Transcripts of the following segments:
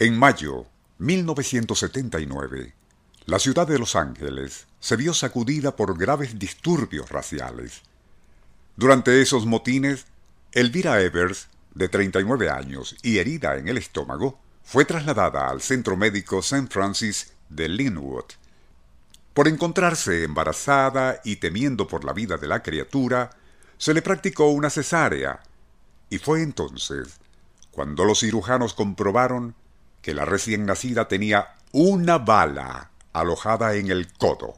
En mayo 1979, la ciudad de Los Ángeles se vio sacudida por graves disturbios raciales. Durante esos motines, Elvira Evers, de 39 años y herida en el estómago, fue trasladada al centro médico St. Francis de Linwood. Por encontrarse embarazada y temiendo por la vida de la criatura, se le practicó una cesárea, y fue entonces cuando los cirujanos comprobaron que la recién nacida tenía una bala alojada en el codo,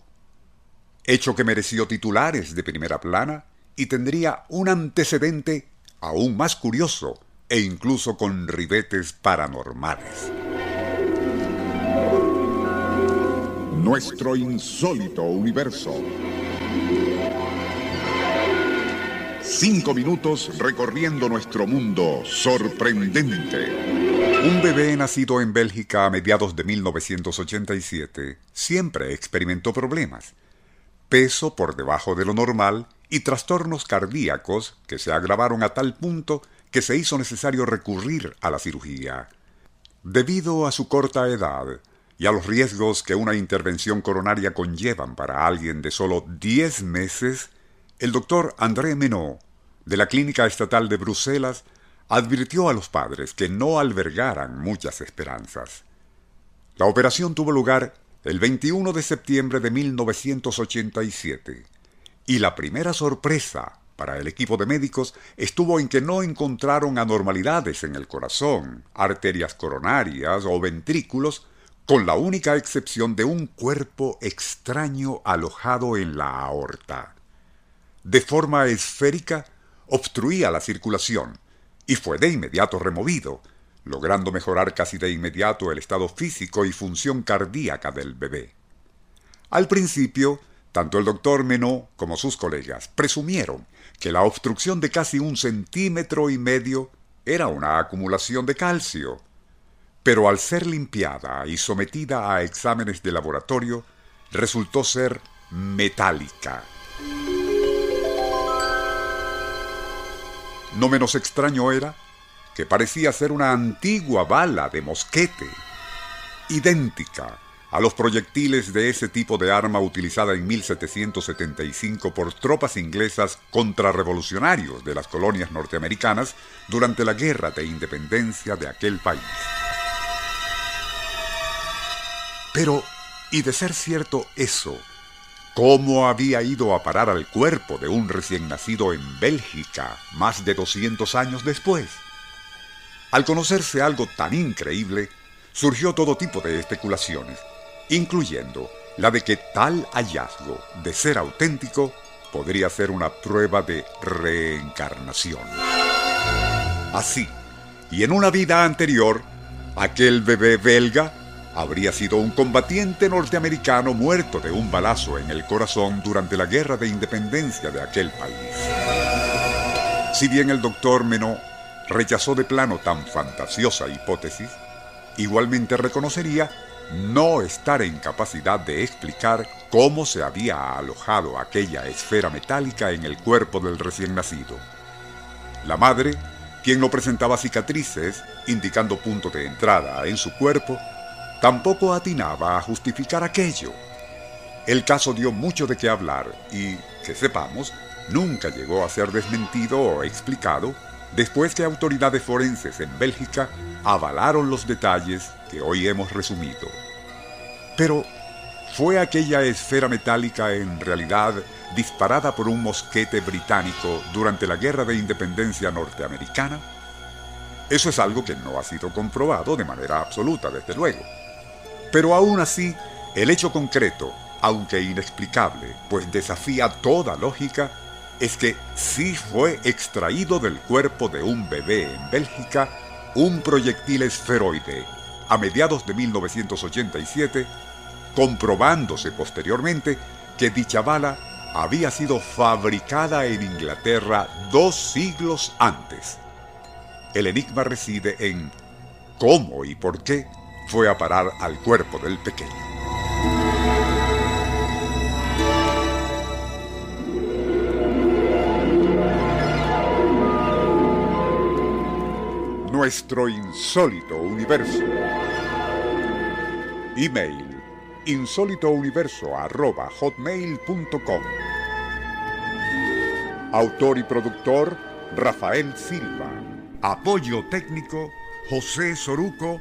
hecho que mereció titulares de primera plana y tendría un antecedente aún más curioso e incluso con ribetes paranormales. Nuestro insólito universo. Cinco minutos recorriendo nuestro mundo sorprendente. Un bebé nacido en Bélgica a mediados de 1987 siempre experimentó problemas. Peso por debajo de lo normal y trastornos cardíacos que se agravaron a tal punto que se hizo necesario recurrir a la cirugía. Debido a su corta edad y a los riesgos que una intervención coronaria conllevan para alguien de solo 10 meses, el doctor André Menot, de la Clínica Estatal de Bruselas, advirtió a los padres que no albergaran muchas esperanzas. La operación tuvo lugar el 21 de septiembre de 1987, y la primera sorpresa para el equipo de médicos estuvo en que no encontraron anormalidades en el corazón, arterias coronarias o ventrículos, con la única excepción de un cuerpo extraño alojado en la aorta. De forma esférica, obstruía la circulación y fue de inmediato removido, logrando mejorar casi de inmediato el estado físico y función cardíaca del bebé. Al principio, tanto el doctor Menot como sus colegas presumieron que la obstrucción de casi un centímetro y medio era una acumulación de calcio, pero al ser limpiada y sometida a exámenes de laboratorio, resultó ser metálica. No menos extraño era que parecía ser una antigua bala de mosquete, idéntica a los proyectiles de ese tipo de arma utilizada en 1775 por tropas inglesas contrarrevolucionarios de las colonias norteamericanas durante la guerra de independencia de aquel país. Pero, y de ser cierto eso, ¿cómo había ido a parar al cuerpo de un recién nacido en Bélgica más de 200 años después? Al conocerse algo tan increíble, surgió todo tipo de especulaciones incluyendo la de que tal hallazgo, de ser auténtico, podría ser una prueba de reencarnación. Así, y en una vida anterior, aquel bebé belga habría sido un combatiente norteamericano muerto de un balazo en el corazón durante la guerra de independencia de aquel país. Si bien el doctor Menot rechazó de plano tan fantasiosa hipótesis, igualmente reconocería no estar en capacidad de explicar cómo se había alojado aquella esfera metálica en el cuerpo del recién nacido. La madre, quien no presentaba cicatrices, indicando punto de entrada en su cuerpo, tampoco atinaba a justificar aquello. El caso dio mucho de qué hablar y, que sepamos, nunca llegó a ser desmentido o explicado después que autoridades forenses en Bélgica avalaron los detalles que hoy hemos resumido. Pero, ¿fue aquella esfera metálica en realidad disparada por un mosquete británico durante la Guerra de Independencia norteamericana? Eso es algo que no ha sido comprobado de manera absoluta, desde luego. Pero aún así, el hecho concreto, aunque inexplicable, pues desafía toda lógica, es que sí fue extraído del cuerpo de un bebé en Bélgica un proyectil esferoide, a mediados de 1987, comprobándose posteriormente que dicha bala había sido fabricada en Inglaterra dos siglos antes. El enigma reside en cómo y por qué fue a parar al cuerpo del pequeño. Nuestro insólito universo. Email insólitouniverso.com. Autor y productor Rafael Silva. Apoyo técnico José Soruco